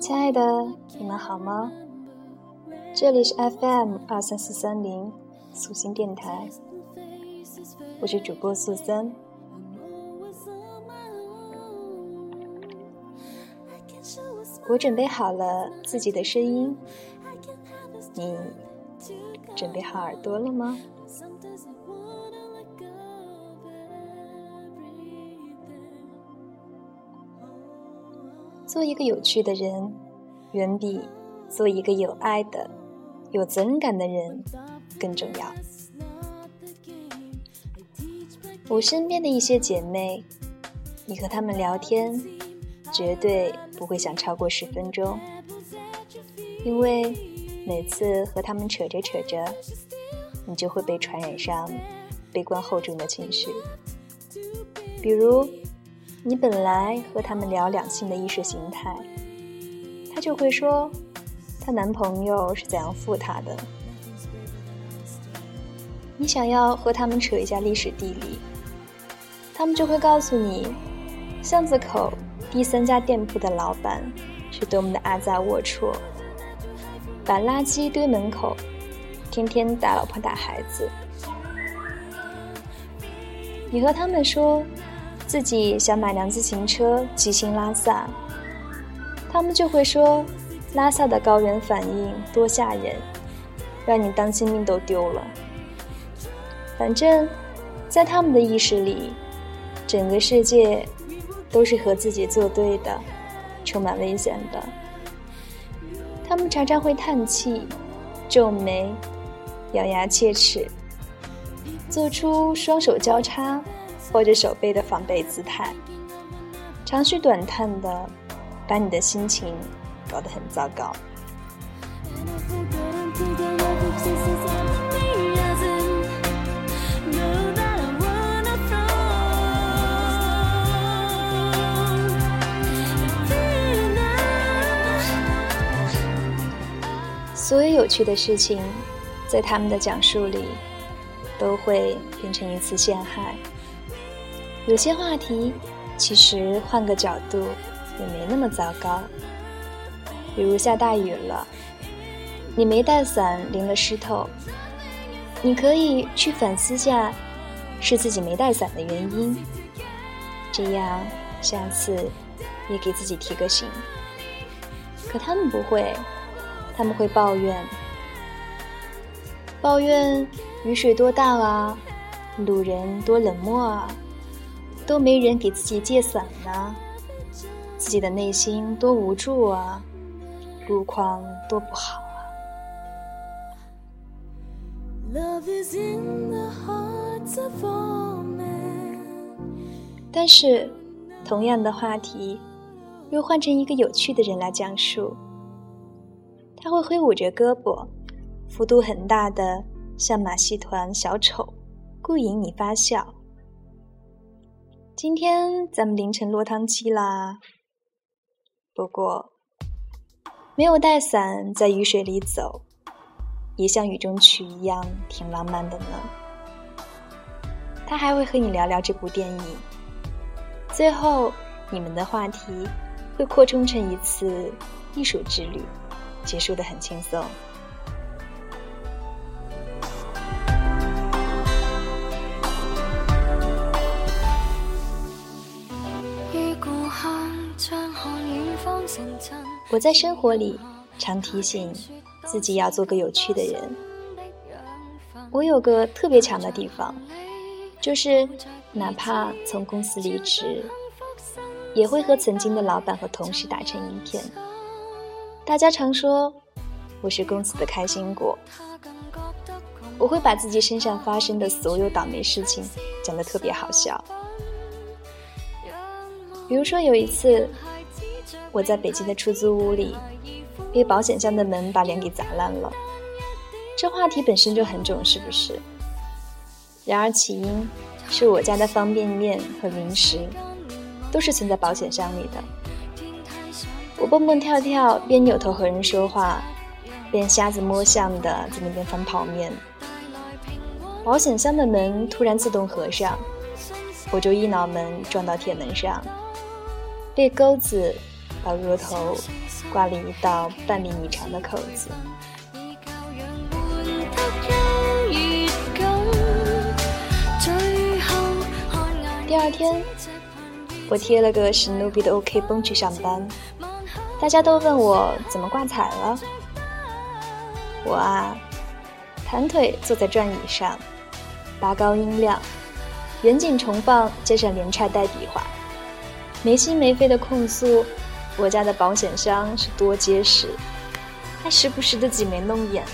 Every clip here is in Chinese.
亲爱的，你们好吗？这里是 FM 二三四三零素心电台，我是主播素森。我准备好了自己的声音，你准备好耳朵了吗？做一个有趣的人，远比做一个有爱的、有责任感的人更重要。我身边的一些姐妹，你和她们聊天，绝对不会想超过十分钟，因为每次和她们扯着扯着，你就会被传染上悲观厚重的情绪，比如。你本来和他们聊两性的意识形态，她就会说她男朋友是怎样负她的。你想要和他们扯一下历史地理，他们就会告诉你，巷子口第三家店铺的老板是多么的阿杂龌龊，把垃圾堆门口，天天打老婆打孩子。你和他们说。自己想买辆自行车骑行拉萨，他们就会说拉萨的高原反应多吓人，让你当心命都丢了。反正，在他们的意识里，整个世界都是和自己作对的，充满危险的。他们常常会叹气、皱眉、咬牙切齿，做出双手交叉。握着手背的防备姿态，长吁短叹的，把你的心情搞得很糟糕。所有有趣的事情，在他们的讲述里，都会变成一次陷害。有些话题，其实换个角度也没那么糟糕。比如下大雨了，你没带伞淋了湿透，你可以去反思下，是自己没带伞的原因。这样下次也给自己提个醒。可他们不会，他们会抱怨，抱怨雨水多大啊，路人多冷漠啊。都没人给自己借伞呢，自己的内心多无助啊，路况多不好啊。但是，同样的话题，又换成一个有趣的人来讲述，他会挥舞着胳膊，幅度很大的像马戏团小丑，故引你发笑。今天咱们凌晨落汤鸡啦。不过，没有带伞在雨水里走，也像雨中曲一样挺浪漫的呢。他还会和你聊聊这部电影，最后你们的话题会扩充成一次艺术之旅，结束的很轻松。我在生活里常提醒自己要做个有趣的人。我有个特别强的地方，就是哪怕从公司离职，也会和曾经的老板和同事打成一片。大家常说我是公司的开心果，我会把自己身上发生的所有倒霉事情讲得特别好笑。比如说有一次。我在北京的出租屋里，被保险箱的门把脸给砸烂了。这话题本身就很肿，是不是？然而起因是我家的方便面和零食都是存在保险箱里的。我蹦蹦跳跳，边扭头和人说话，边瞎子摸象的在那边翻泡面。保险箱的门突然自动合上，我就一脑门撞到铁门上，被钩子。把额头挂了一道半米米长的口子。第二天，我贴了个史努比的 OK 绷去上班，大家都问我怎么挂彩了。我啊，盘腿坐在转椅上，拔高音量，远景重放，接上连串带比划，没心没肺的控诉我家的保险箱是多结实，还时不时的挤眉弄眼，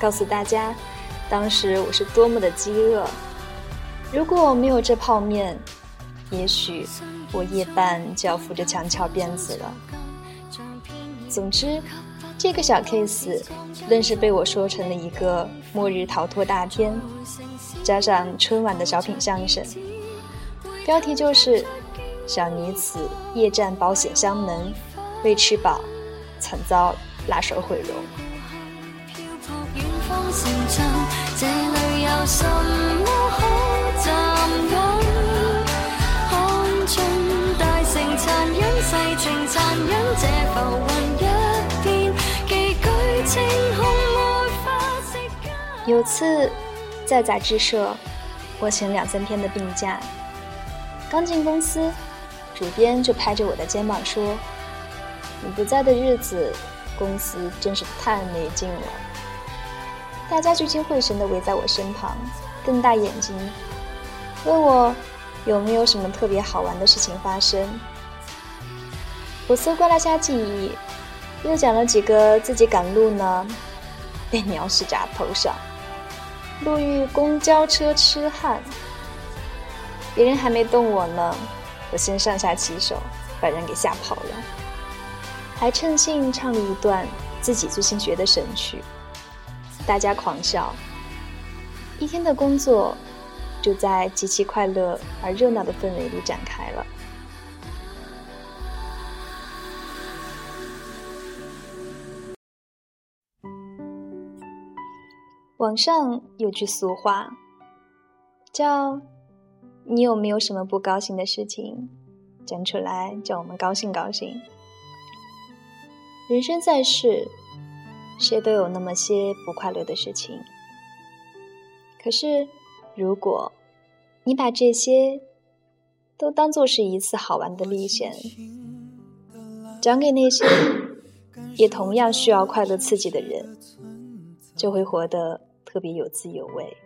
告诉大家当时我是多么的饥饿。如果没有这泡面，也许我夜半就要扶着墙翘辫子了。总之，这个小 case 愣是被我说成了一个末日逃脱大片，加上春晚的小品相声，标题就是“小女子夜战保险箱门，未吃饱，惨遭辣手毁容”。有次在杂志社，我请两三天的病假。刚进公司，主编就拍着我的肩膀说：“你不在的日子，公司真是太没劲了。”大家聚精会神地围在我身旁，瞪大眼睛，问我有没有什么特别好玩的事情发生。我搜刮了下记忆，又讲了几个自己赶路呢，被鸟屎砸头上，路遇公交车痴汉，别人还没动我呢，我先上下其手，把人给吓跑了，还趁兴唱了一段自己最新学的神曲，大家狂笑。一天的工作就在极其快乐而热闹的氛围里展开了。网上有句俗话，叫“你有没有什么不高兴的事情，讲出来叫我们高兴高兴。”人生在世，谁都有那么些不快乐的事情。可是，如果你把这些都当做是一次好玩的历险，讲给那些也同样需要快乐刺激的人，就会活得。特别有滋有味，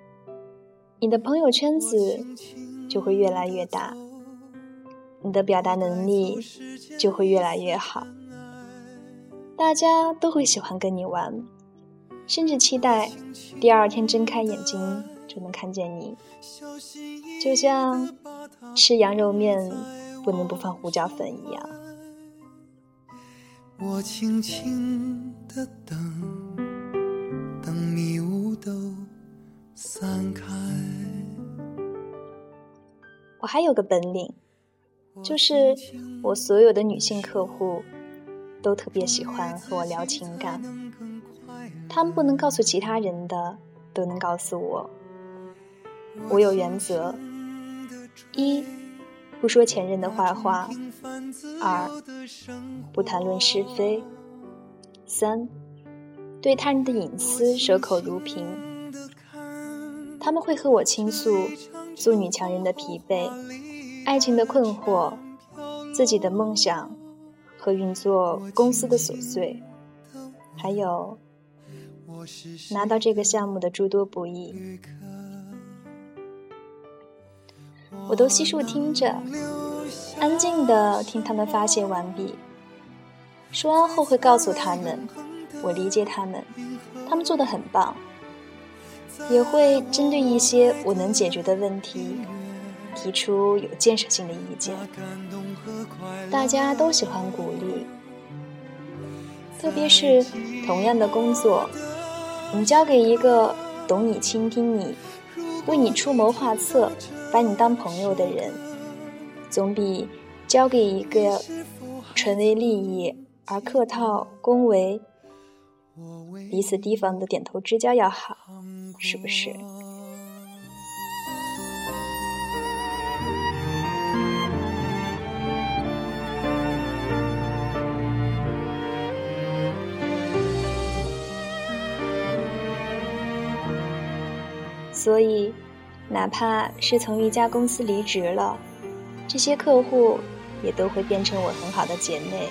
你的朋友圈子就会越来越大，你的表达能力就会越来越好，大家都会喜欢跟你玩，甚至期待第二天睁开眼睛就能看见你，就像吃羊肉面不能不放胡椒粉一样。我轻轻的等。等迷雾都散开。我还有个本领，就是我所有的女性客户都特别喜欢和我聊情感，他们不能告诉其他人的都能告诉我。我有原则：一，不说前任的坏话；二，不谈论是非；三，对他人的隐私守口如瓶。他们会和我倾诉做女强人的疲惫、爱情的困惑、自己的梦想和运作公司的琐碎，还有拿到这个项目的诸多不易，我都悉数听着，安静的听他们发泄完毕。说完后会告诉他们，我理解他们，他们做的很棒。也会针对一些我能解决的问题，提出有建设性的意见。大家都喜欢鼓励，特别是同样的工作，你交给一个懂你、倾听你、为你出谋划策、把你当朋友的人，总比交给一个纯为利益而客套恭维、彼此提防的点头之交要好。是不是？所以哪怕是从一家公司离职了这些客户也都会变成我很好的姐妹。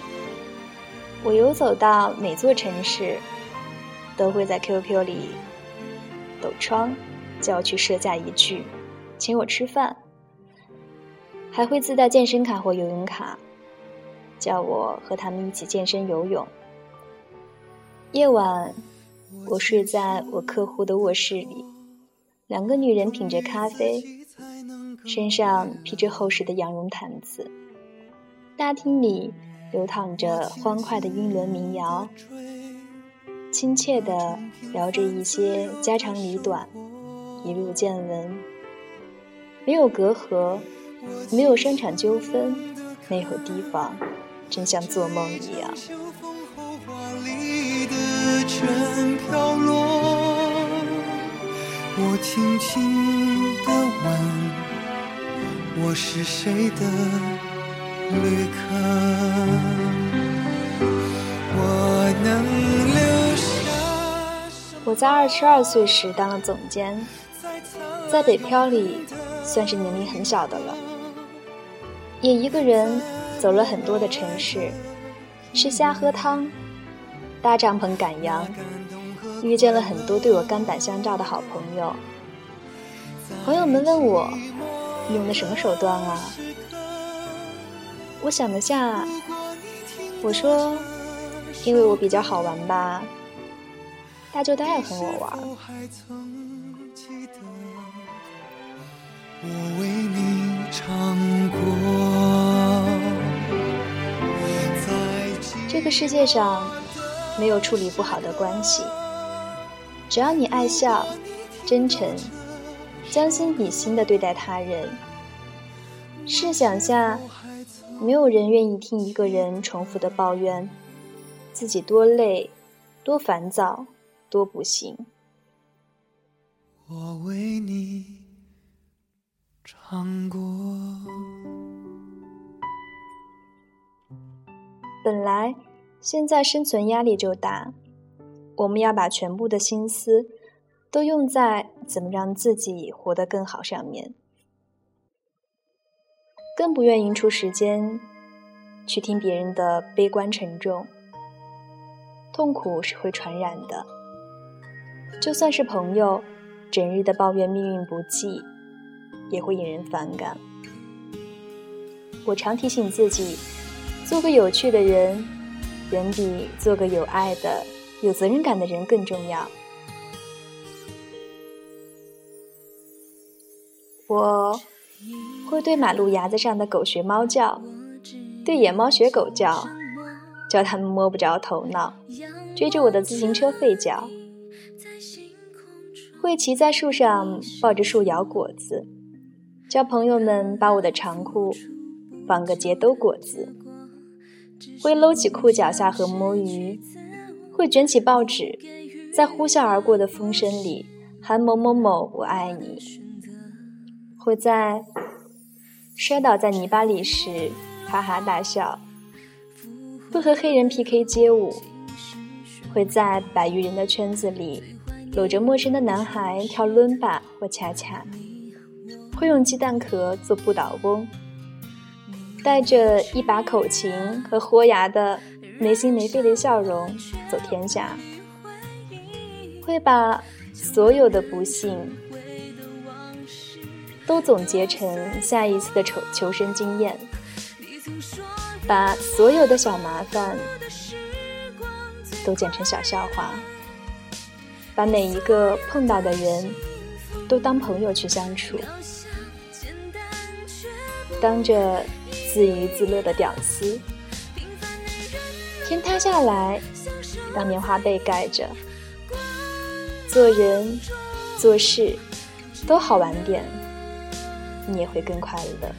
我游走到每座城市都会在 qq 里抖窗，叫我去设假一句，请我吃饭，还会自带健身卡或游泳卡，叫我和他们一起健身游泳。夜晚，我睡在我客户的卧室里，两个女人品着咖啡，身上披着厚实的羊绒毯子。大厅里流淌着欢快的英伦民谣，亲切地聊着一些家长里短，一路见闻。没有隔阂，没有商场纠纷，没有提防，真像做梦一样。全飘落，我轻轻地问，我是谁的旅客？我能。我在二十二岁时当了总监，在北漂里算是年龄很小的了，也一个人走了很多的城市，吃虾喝汤。搭帐篷赶羊，遇见了很多对我肝胆相照的好朋友。朋友们问我用的什么手段啊？我想了下，我说，因为我比较好玩吧，大家都爱和我玩。我为你唱过，这个世界上。没有处理不好的关系，只要你爱笑、真诚、将心比心的对待他人。试想下，没有人愿意听一个人重复的抱怨自己多累、多烦躁、多不幸。我为你唱过。本来。现在生存压力就大，我们要把全部的心思都用在怎么让自己活得更好上面，更不愿意出时间去听别人的悲观沉重。痛苦是会传染的，就算是朋友，整日的抱怨命运不济，也会引人反感。我常提醒自己，做个有趣的人。远比做个有爱的、有责任感的人更重要。我会对马路牙子上的狗学猫叫，对野猫学狗叫，叫它们摸不着头脑，追着我的自行车吠叫。会骑在树上抱着树摇果子，叫朋友们把我的长裤绑个结兜果子。会搂起裤脚下河摸鱼，会卷起报纸，在呼啸而过的风声里喊某某某我爱你。会在摔倒在泥巴里时哈哈大笑，会和黑人 PK 街舞，会在百余人的圈子里搂着陌生的男孩跳伦巴或恰恰，会用鸡蛋壳做不倒翁。带着一把口琴和豁牙的没心没肺的笑容走天下，会把所有的不幸都总结成下一次的求求生经验，把所有的小麻烦都剪成小笑话，把每一个碰到的人都当朋友去相处，当着。自娱自乐的屌丝，天塌下来，当棉花被盖着，做人做事都好玩点，你也会更快乐。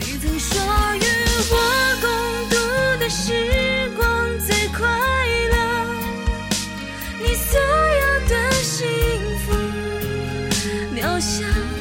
你曾说与我共度的时光快乐，你所有的幸福渺小。